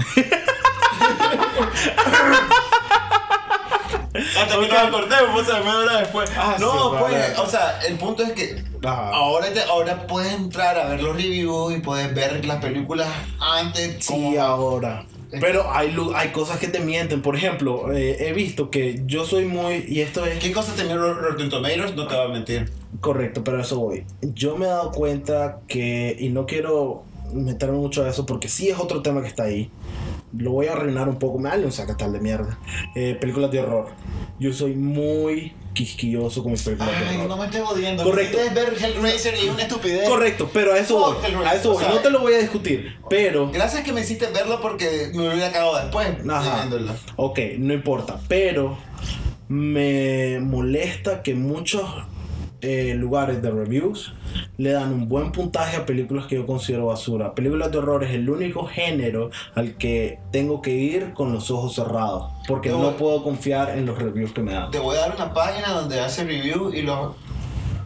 Hasta que nos acordemos, o sea, media hora después. Ah, no, sí, pues, o sea, el punto es que Ajá. ahora, te- ahora puedes entrar a ver los reviews y puedes ver las películas antes. Sí, como- ahora. Pero hay, hay cosas que te mienten. Por ejemplo, eh, he visto que yo soy muy. Y esto es ¿Qué cosas tenían los Rotten Tomatoes? No te va a mentir. correcto, pero eso voy. Yo me he dado cuenta que. Y no quiero meterme mucho a eso porque sí es otro tema que está ahí. Lo voy a arruinar un poco. Me vale un sacatal de mierda. Eh, películas de horror. Yo soy muy quisquilloso con mis películas de Ay, horror. no me estés jodiendo. Correcto. Quieres ver Hellraiser y una estupidez. Correcto, pero a eso voy. A eso voy. No te lo voy a discutir. Pero. Gracias que me hiciste verlo porque me hubiera cagado después Ajá. viéndolo. Ok, no importa. Pero me molesta que muchos eh, lugares de reviews le dan un buen puntaje a películas que yo considero basura. Películas de horror es el único género al que tengo que ir con los ojos cerrados. Porque Yo- no puedo confiar en los reviews que me dan. Te voy a dar una página donde hace review y lo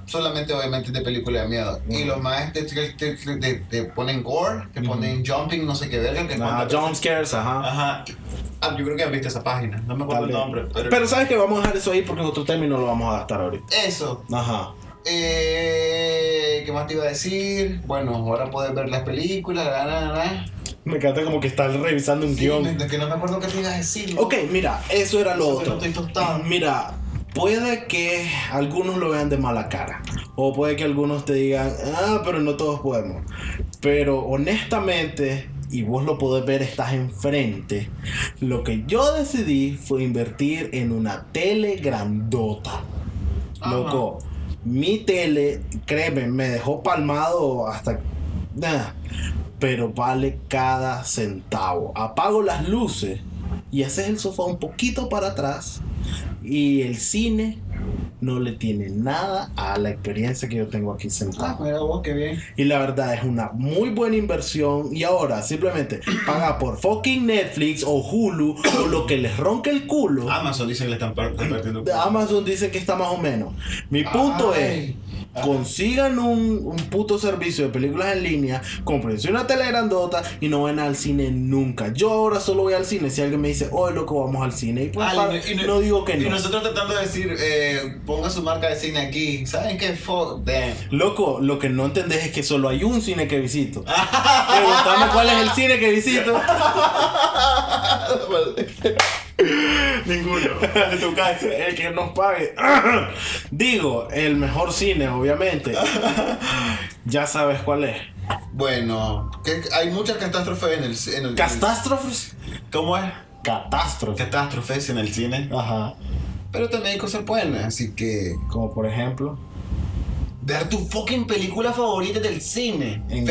solamente obviamente de películas de miedo. Y los más te, te, te- ponen gore, te ponen jumping, no sé qué verga. Que cuando- jump scares, ajá. Ajá. Ah, yo creo que has visto esa página. No me acuerdo el nombre. Pero, Pero sabes que vamos a dejar eso ahí porque en otro término lo vamos a gastar ahorita. eso. Ajá. Eh, ¿Qué más te iba a decir? Bueno, ahora puedes ver las películas. La, la, la. Me encanta como que estás revisando un Sí, guion. de que no me acuerdo qué te iba a decir. Ok, mira, eso era lo Eso otro. no estoy tostado. Mira, puede que algunos lo vean de mala cara. O puede que algunos te digan, ah, pero no todos podemos. Pero honestamente, y vos lo podés ver, estás enfrente. Lo que yo decidí fue invertir en una tele grandota. Ajá. Loco, mi tele, créeme, me dejó palmado hasta... Pero vale cada centavo. Apago las luces y haces el sofá un poquito para atrás y el cine no le tiene nada a la experiencia que yo tengo aquí Ah, sentado. mira vos, qué bien. Y la verdad es una muy buena inversión. Y ahora simplemente paga por fucking Netflix o Hulu o lo que les ronque el culo. Amazon dice que le están par- compartiendo. Amazon dice que está más o menos. Mi punto Ay. es, consigan un, un puto servicio de películas en línea, cómprense una tele grandota y no vayan al cine nunca. Yo ahora solo voy al cine si alguien me dice, oh loco, vamos al cine. Y pues, Ah, y- y- no digo que Y no. nosotros tratando de decir, eh, ponga su marca de cine aquí. ¿Saben qué? Fuck them. Loco, lo que no entendés es que solo hay un cine que visito. (laughs) Preguntame cuál es el cine que visito. Ninguno. (laughs) En tu casa. El que nos pague. (laughs) Digo, el mejor cine, obviamente. (laughs) Ya sabes cuál es. Bueno, que hay muchas catástrofes en el, en el Catástrofes. ¿Cómo es? Catástrofes. Catástrofes en el cine. Ajá. Pero también hay cosas buenas, así que. Como por ejemplo. Ver tu fucking película favorita del cine. En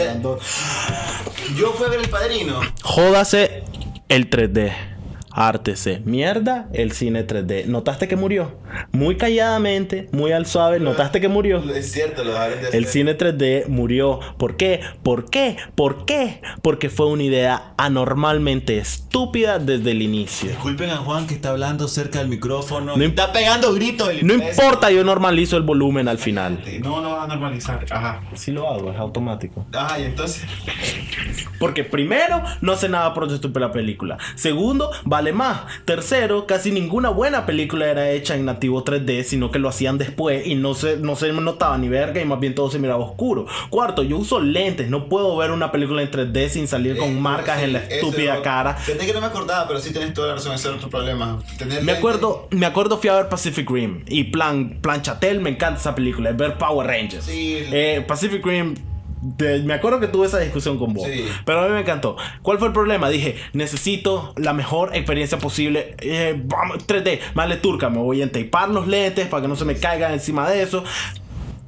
Yo fui a ver El Padrino. Jódase el 3D. Ártese. Mierda el cine 3D. ¿Notaste que murió? Muy calladamente, muy al suave. ¿Notaste que murió? Es cierto, lo de El cine 3D murió. ¿Por qué? ¿Por qué? ¿Por qué? Porque fue una idea anormalmente estúpida desde el inicio. Disculpen a Juan que está hablando cerca del micrófono. No está pegando gritos. No importa, yo normalizo el volumen al final. No, no va a normalizar. Ajá. Sí lo hago, es automático. Ajá, y entonces. Porque primero, no hace nada por la película. Segundo, vale más. Tercero, casi ninguna buena película era hecha en nativo 3D, sino que lo hacían después y no se, no se notaba ni verga y más bien todo se miraba oscuro. Cuarto, yo uso lentes, no puedo ver una película en 3D sin salir con Eh, marcas sí, en la estúpida es- cara. Fíjate que no me acordaba, pero sí tienes toda la razón, ese era otro problema. Tener Me acuerdo, me acuerdo fui a ver Pacific Rim y plan, plan Chatel, me encanta esa película, es ver Power Rangers. Sí. Eh, Pacific Rim, de- me acuerdo que tuve esa discusión con vos, Sí. pero a mí me encantó. ¿Cuál fue el problema? Dije, necesito la mejor experiencia posible, eh, vamos, 3D, vale turca, me voy a entapar los lentes para que no se me caigan encima de eso.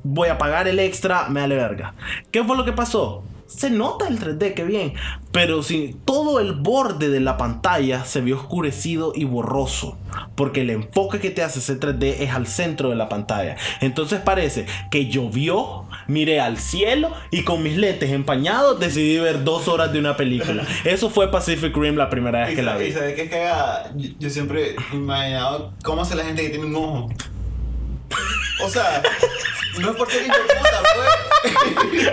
Voy a pagar el extra, me vale verga. ¿Qué fue lo que pasó? Se nota el 3D, qué bien. Pero si todo el borde de la pantalla se vio oscurecido y borroso. Porque el enfoque que te hace ese 3D es al centro de la pantalla. Entonces parece que llovió, miré al cielo y con mis lentes empañados decidí ver dos horas de una película. (laughs) Eso fue Pacific Rim la primera vez que la vi. y sabe qué es cagada? Yo, yo siempre he imaginado cómo hace la gente que tiene un ojo. O sea, no es por ser puta, pues.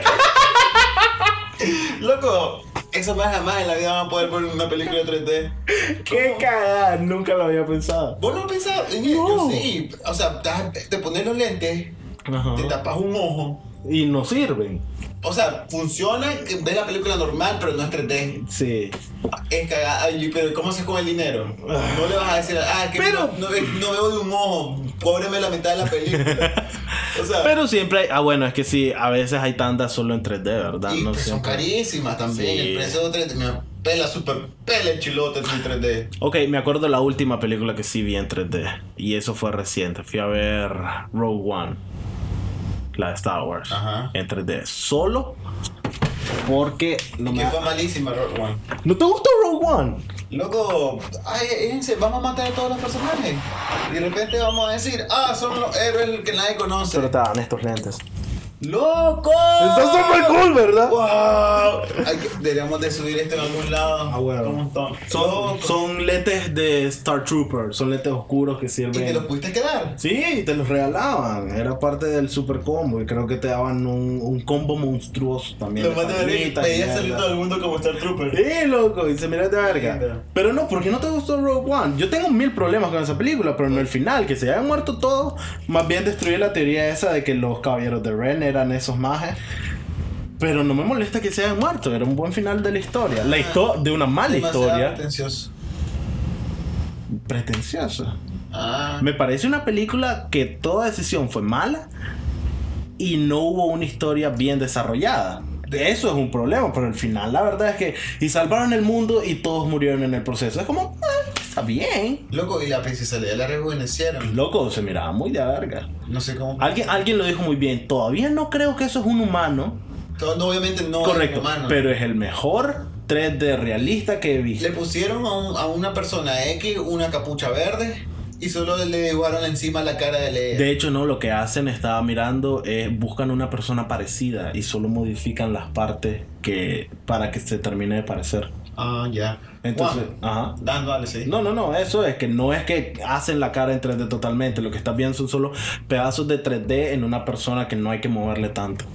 (laughs) Loco, eso más jamás en la vida van a poder ver una película de 3D. Qué cagada, nunca lo había pensado. ¿Vos no en ello? Yo sí. O sea, te, te pones los lentes, Ajá. te tapas un ojo. Y no sirven. O sea, funciona, ves la película normal, pero no es 3D. Sí. Es cagada. Pero ¿cómo haces con el dinero? No le vas a decir, ah, que Pero- no, no ve- no veo de un ojo, cóbreme la mitad de la película. (laughs) O sea, Pero siempre hay. Ah, bueno, es que sí, a veces hay tandas solo en 3D, ¿verdad? y No pues son carísimas también. Sí. El precio de 3D me pela super pela el chilote en 3D. Ok, me acuerdo de la última película que sí vi en 3D. Y eso fue reciente. Fui a ver Rogue One. La de Star Wars. Ajá. En 3D. Solo porque no me. que fue malísima, Rogue One. ¿No te gustó Rogue One? Loco, ay, vamos a matar a todos los personajes. Y de repente vamos a decir, ah, son los héroes que nadie conoce. Pero dan estos lentes. ¡Loco! Está súper cool, ¿verdad? ¡Wow! Hay que- deberíamos de subir esto en algún lado. Ah, bueno. Un montón. Son, son lentes de Star Trooper. Son lentes oscuros que ¿Y te sirven. los pudiste quedar? Sí, te los regalaban. Era parte del super combo. Y creo que te daban un, un combo monstruoso también. Lo más de ver, palomitas y veía salir todo el mundo como Star Trooper. Sí, loco, y se mira de verga. Pero no, ¿por qué no te gustó Rogue One? Yo tengo mil problemas con esa película, pero no el final, que se hayan muerto todos. Más bien destruye la teoría esa de que los caballeros de Ren eran esos majes. Pero no me molesta que se hayan muerto, era un buen final de la historia. La historia de una mala historia. pretencioso. Pretenciosa. Ah. Me parece una película que toda decisión fue mala y no hubo una historia bien desarrollada. eso es un problema, pero al final la verdad es que y salvaron el mundo y todos murieron en el proceso. Es como, ah, está bien. Loco, y la princesa Leia la rejuvenecieron. Loco, se miraba muy de verga. No sé cómo. Alguien, alguien lo dijo muy bien. Todavía no creo que eso es un humano. Todo- obviamente no Correcto. es humano. Pero es el mejor 3D realista que he visto. Le pusieron a, un- a una persona X una capucha verde y solo le dibujaron encima la cara de Leia. De hecho, no, lo que hacen, estaba mirando, es buscan una persona parecida y solo modifican las partes que para que se termine de parecer. Ah, ya. Entonces, Wow. ajá. Dan, vale, sí. No, no, no, eso es que no es que hacen la cara en 3D totalmente, lo que estás viendo son solo pedazos de 3D en una persona que no hay que moverle tanto.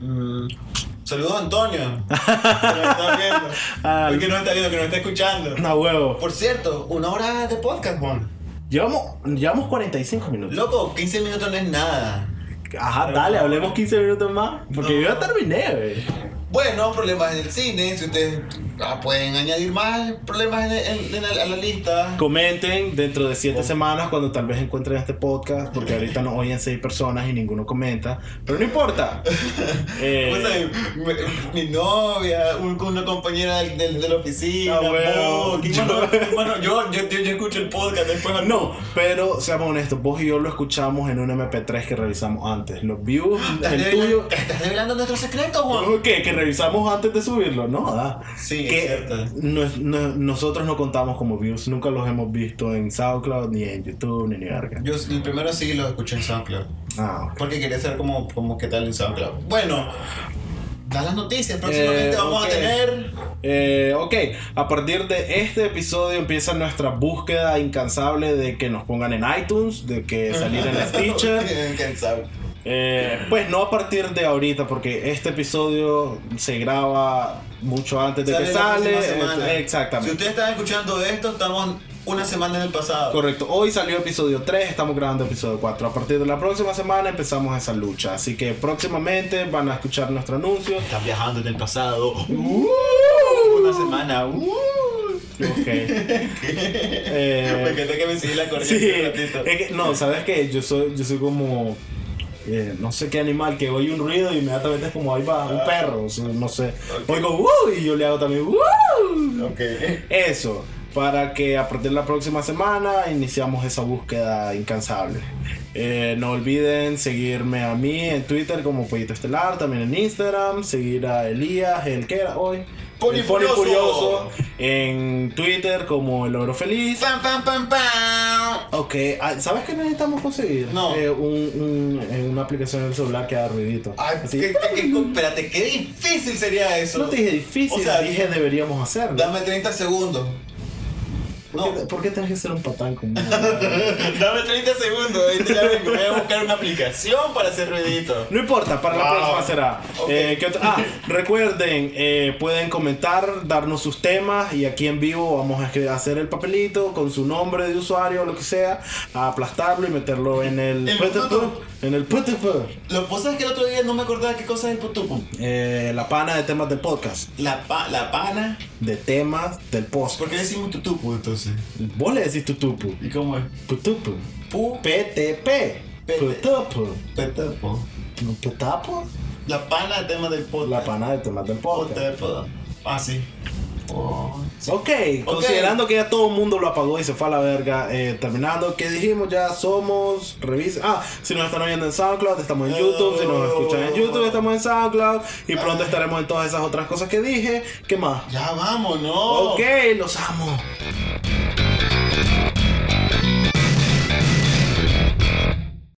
Mm. Saludos a Antonio. (laughs) que está viendo. Ah, que nos está viendo, que nos está escuchando. No, huevo. Por cierto, una hora de podcast, Juan. Llevamos, llevamos 45 minutos. Loco, 15 minutos no es nada. Ajá, dale, hablemos 15 minutos más. Porque No. yo ya terminé, güey. Bueno, problemas en el cine. Si ustedes ah, pueden añadir más problemas en, en- en la, a la lista. Comenten dentro de 7 semanas cuando tal vez encuentren este podcast, porque ahorita nos oyen 6 personas y ninguno comenta. Pero no importa. (laughs) Eh, O sea, mi, mi novia, un- una compañera del- del- de la oficina. Ah, bueno. vos, ¿quién (laughs) Yo- yo, yo, escucho el podcast después. no, pero seamos honestos, vos y yo lo escuchamos en un MP3 que revisamos antes. Los views, (gasps) ¿Estás, el tuyo. ¿Estás revelando nuestros secretos, Juan? ¿Qué? ¿Que revisamos antes de subirlo? No, da. Sí, que no nosotros no contamos como views, nunca los hemos visto en SoundCloud, ni en YouTube, ni en verga. Yo el primero sí lo escuché en SoundCloud. Ah, ok. Porque quería saber cómo, cómo qué tal en SoundCloud. Bueno, da las noticias. Próximamente Eh, vamos ok. a tener. Eh, ok, a partir de este episodio empieza nuestra búsqueda incansable de que nos pongan en iTunes, de que salir en Stitcher. (laughs) ¿Quién sabe? Eh, pues no a partir de ahorita, porque este episodio se graba mucho antes de Sale que sale. eh, Si Exactamente. ustedes están escuchando esto, estamos una semana en el pasado. Correcto, hoy salió episodio 3, estamos grabando episodio 4. A partir de la próxima semana empezamos esa lucha. Así que próximamente van a escuchar nuestro anuncio. Están viajando en el pasado. Uh, una semana. Uh. Ok. (laughs) Eh, Me encanta que me sigue la corriente Sí, un ratito. es que, no, ¿sabes qué? Yo soy, yo soy como, eh, no sé qué animal, que oye un ruido y inmediatamente es como ahí va un perro, o sea, no sé. Oigo, ¡uh! Y yo le hago también, ¡uh! Ok. Eso, para que a partir de la próxima semana iniciamos esa búsqueda incansable. Eh, no olviden seguirme a mí en Twitter como Pollito Estelar, también en Instagram, seguir a Elías, el que era hoy. Pony el Furioso. en Twitter como el Oro Feliz. Pam, pam, pam, pam. Ok, ah, ¿sabes qué necesitamos conseguir? No. Eh, un, un- eh, una aplicación en el celular que haga ruidito. Ay, Así. espérate, qué difícil sería eso. No te dije difícil, O sea, dije deberíamos hacerlo. Dame 30 segundos. ¿Por, No. qué, por qué tenés que ser un patán conmigo? (laughs) Dame 30 segundos. Ya vengo. Voy a buscar una aplicación para hacer ruidito. No importa, para la próxima será. Ok. Eh. Ah, recuerden, eh, pueden comentar, darnos sus temas y aquí en vivo vamos a hacer el papelito con su nombre de usuario o lo que sea, a aplastarlo y meterlo en el. En el PTP. Lo que pasa es que el otro día no me acordaba qué cosa es el putupu. Eh, la pana de temas del podcast, La, pa- la pana. de temas del post. ¿Por qué decimos tutupu entonces? Vos le decís tutupu. ¿Y cómo es? Putupu. Pu. PTP. PT. Putupu. Petepo. ¿Putapo? La pana de tema del podcast. La pana de temas del podcast. Ah, sí. Oh. Ok, considerando que ya todo el mundo lo apagó y se fue a la verga, eh, terminando, que dijimos ya somos, revisa, ah, si nos están oyendo en SoundCloud, estamos en YouTube, si nos escuchan en YouTube, estamos en SoundCloud, y pronto estaremos en todas esas otras cosas que dije, ¿qué más? Ya vamos, ¿no? Ok, los amo.